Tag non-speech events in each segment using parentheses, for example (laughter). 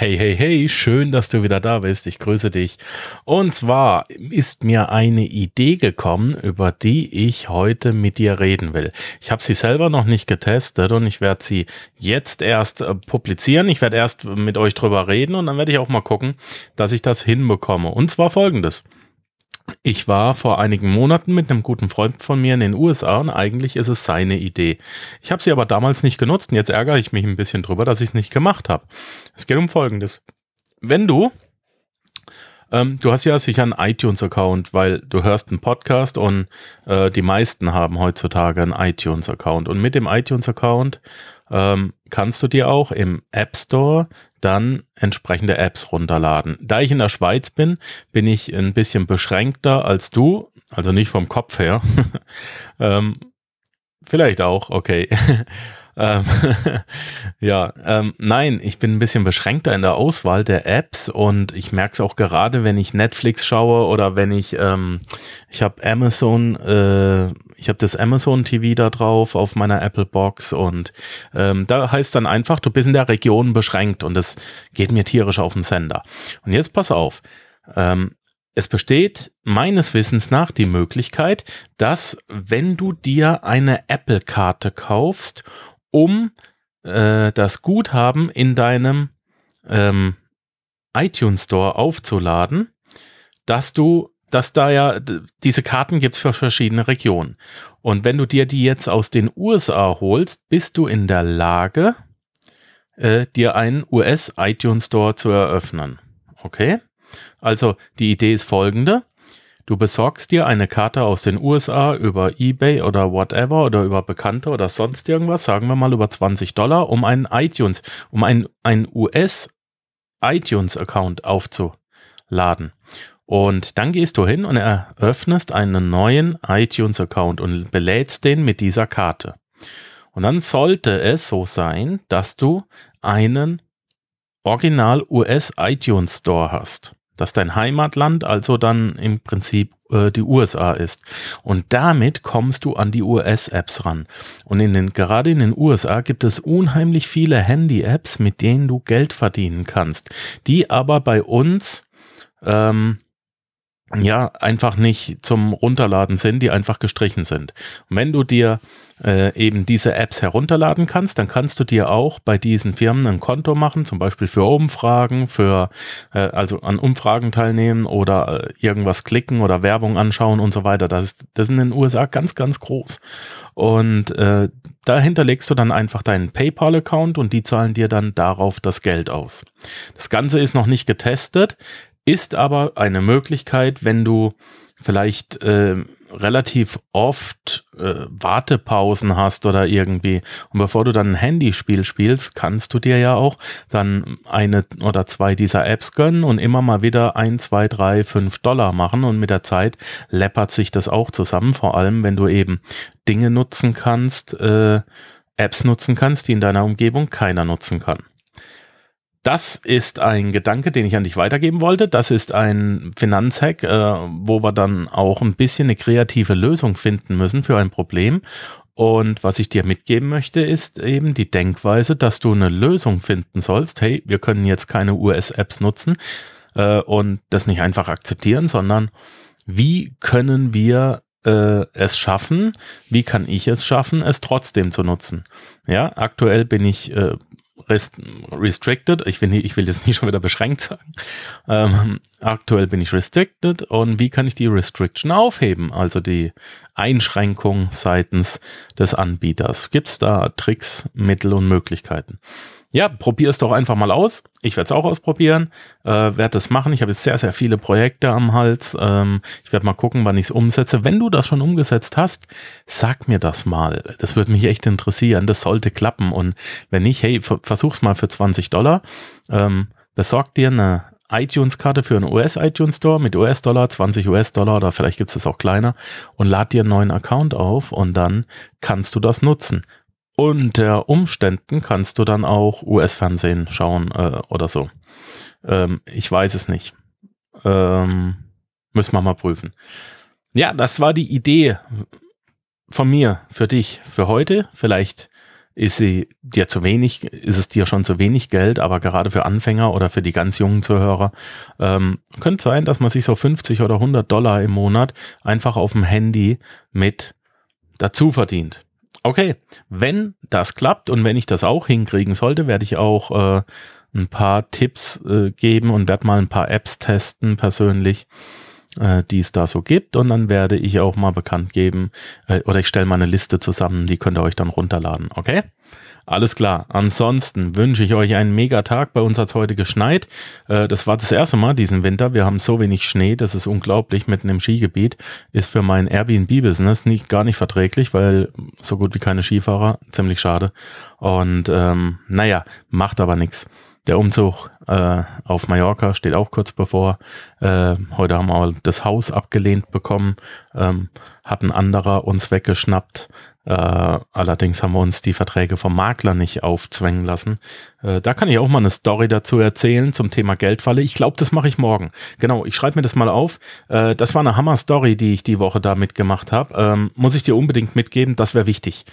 Hey, hey, hey, schön, dass du wieder da bist. Ich grüße dich. Und zwar ist mir eine Idee gekommen, über die ich heute mit dir reden will. Ich habe sie selber noch nicht getestet und ich werde sie jetzt erst äh, publizieren. Ich werde erst mit euch drüber reden und dann werde ich auch mal gucken, dass ich das hinbekomme. Und zwar folgendes. Ich war vor einigen Monaten mit einem guten Freund von mir in den USA und eigentlich ist es seine Idee. Ich habe sie aber damals nicht genutzt und jetzt ärgere ich mich ein bisschen drüber, dass ich es nicht gemacht habe. Es geht um Folgendes. Wenn du, ähm, du hast ja sicher einen iTunes-Account, weil du hörst einen Podcast und äh, die meisten haben heutzutage einen iTunes-Account und mit dem iTunes-Account ähm, kannst du dir auch im App Store dann entsprechende Apps runterladen. Da ich in der Schweiz bin, bin ich ein bisschen beschränkter als du, also nicht vom Kopf her. (laughs) ähm, vielleicht auch, okay. (laughs) Ähm, (laughs) ja, ähm, nein, ich bin ein bisschen beschränkter in der Auswahl der Apps und ich merke es auch gerade, wenn ich Netflix schaue oder wenn ich, ähm, ich habe Amazon, äh, ich habe das Amazon TV da drauf auf meiner Apple Box und ähm, da heißt dann einfach, du bist in der Region beschränkt und das geht mir tierisch auf den Sender. Und jetzt pass auf. Ähm, es besteht meines Wissens nach die Möglichkeit, dass wenn du dir eine Apple-Karte kaufst um äh, das Guthaben in deinem ähm, iTunes Store aufzuladen, dass du, dass da ja diese Karten gibt's für verschiedene Regionen. Und wenn du dir die jetzt aus den USA holst, bist du in der Lage, äh, dir einen US iTunes Store zu eröffnen. Okay? Also die Idee ist folgende. Du besorgst dir eine Karte aus den USA über eBay oder whatever oder über Bekannte oder sonst irgendwas, sagen wir mal über 20 Dollar, um einen iTunes, um einen, einen US iTunes Account aufzuladen. Und dann gehst du hin und eröffnest einen neuen iTunes Account und belädst den mit dieser Karte. Und dann sollte es so sein, dass du einen Original US iTunes Store hast dass dein Heimatland also dann im Prinzip äh, die USA ist. Und damit kommst du an die US-Apps ran. Und in den, gerade in den USA gibt es unheimlich viele Handy-Apps, mit denen du Geld verdienen kannst, die aber bei uns ähm, ja einfach nicht zum Runterladen sind, die einfach gestrichen sind. Und wenn du dir äh, eben diese Apps herunterladen kannst, dann kannst du dir auch bei diesen Firmen ein Konto machen, zum Beispiel für Umfragen, für äh, also an Umfragen teilnehmen oder äh, irgendwas klicken oder Werbung anschauen und so weiter. Das ist, das ist in den USA ganz, ganz groß. Und äh, dahinter legst du dann einfach deinen PayPal-Account und die zahlen dir dann darauf das Geld aus. Das Ganze ist noch nicht getestet, ist aber eine Möglichkeit, wenn du vielleicht äh, relativ oft äh, Wartepausen hast oder irgendwie. Und bevor du dann ein Handyspiel spielst, kannst du dir ja auch dann eine oder zwei dieser Apps gönnen und immer mal wieder ein, zwei, drei, fünf Dollar machen. Und mit der Zeit läppert sich das auch zusammen. Vor allem, wenn du eben Dinge nutzen kannst, äh, Apps nutzen kannst, die in deiner Umgebung keiner nutzen kann. Das ist ein Gedanke, den ich an dich weitergeben wollte. Das ist ein Finanzhack, äh, wo wir dann auch ein bisschen eine kreative Lösung finden müssen für ein Problem. Und was ich dir mitgeben möchte, ist eben die Denkweise, dass du eine Lösung finden sollst. Hey, wir können jetzt keine US-Apps nutzen äh, und das nicht einfach akzeptieren, sondern wie können wir äh, es schaffen? Wie kann ich es schaffen, es trotzdem zu nutzen? Ja, aktuell bin ich äh, rest restricted. Ich will, ich will jetzt nicht schon wieder beschränkt sagen. Ähm, aktuell bin ich restricted und wie kann ich die Restriction aufheben? Also die Einschränkung seitens des Anbieters. Gibt es da Tricks, Mittel und Möglichkeiten? Ja, probier es doch einfach mal aus. Ich werde es auch ausprobieren, äh, werde das machen. Ich habe jetzt sehr, sehr viele Projekte am Hals. Ähm, ich werde mal gucken, wann ich es umsetze. Wenn du das schon umgesetzt hast, sag mir das mal. Das würde mich echt interessieren. Das sollte klappen. Und wenn nicht, hey, versuch's mal für 20 Dollar. Ähm, besorg dir eine iTunes-Karte für einen US-iTunes Store mit US-Dollar, 20 US-Dollar oder vielleicht gibt es das auch kleiner und lad dir einen neuen Account auf und dann kannst du das nutzen unter Umständen kannst du dann auch US-Fernsehen schauen äh, oder so. Ähm, ich weiß es nicht. Ähm, müssen wir mal prüfen. Ja, das war die Idee von mir für dich für heute. Vielleicht ist sie dir zu wenig, ist es dir schon zu wenig Geld, aber gerade für Anfänger oder für die ganz jungen Zuhörer ähm, könnte sein, dass man sich so 50 oder 100 Dollar im Monat einfach auf dem Handy mit dazu verdient. Okay, wenn das klappt und wenn ich das auch hinkriegen sollte, werde ich auch äh, ein paar Tipps äh, geben und werde mal ein paar Apps testen persönlich, äh, die es da so gibt. Und dann werde ich auch mal bekannt geben äh, oder ich stelle mal eine Liste zusammen, die könnt ihr euch dann runterladen. Okay? Alles klar. Ansonsten wünsche ich euch einen mega Tag. Bei uns hat es heute geschneit. Äh, das war das erste Mal diesen Winter. Wir haben so wenig Schnee. Das ist unglaublich. Mitten im Skigebiet ist für mein Airbnb-Business nicht, gar nicht verträglich, weil so gut wie keine Skifahrer. Ziemlich schade. Und ähm, naja, macht aber nichts. Der Umzug äh, auf Mallorca steht auch kurz bevor. Äh, heute haben wir das Haus abgelehnt bekommen, ähm, hat ein anderer uns weggeschnappt. Äh, allerdings haben wir uns die Verträge vom Makler nicht aufzwängen lassen. Äh, da kann ich auch mal eine Story dazu erzählen zum Thema Geldfalle. Ich glaube, das mache ich morgen. Genau, ich schreibe mir das mal auf. Äh, das war eine Hammer-Story, die ich die Woche da mitgemacht habe. Ähm, muss ich dir unbedingt mitgeben, das wäre wichtig.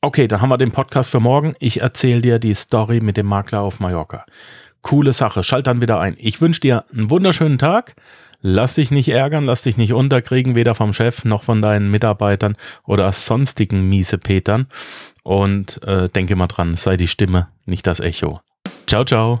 Okay, dann haben wir den Podcast für morgen. Ich erzähle dir die Story mit dem Makler auf Mallorca. Coole Sache. Schalt dann wieder ein. Ich wünsche dir einen wunderschönen Tag. Lass dich nicht ärgern, lass dich nicht unterkriegen, weder vom Chef noch von deinen Mitarbeitern oder sonstigen Miesepetern. Und äh, denke mal dran, sei die Stimme, nicht das Echo. Ciao, ciao.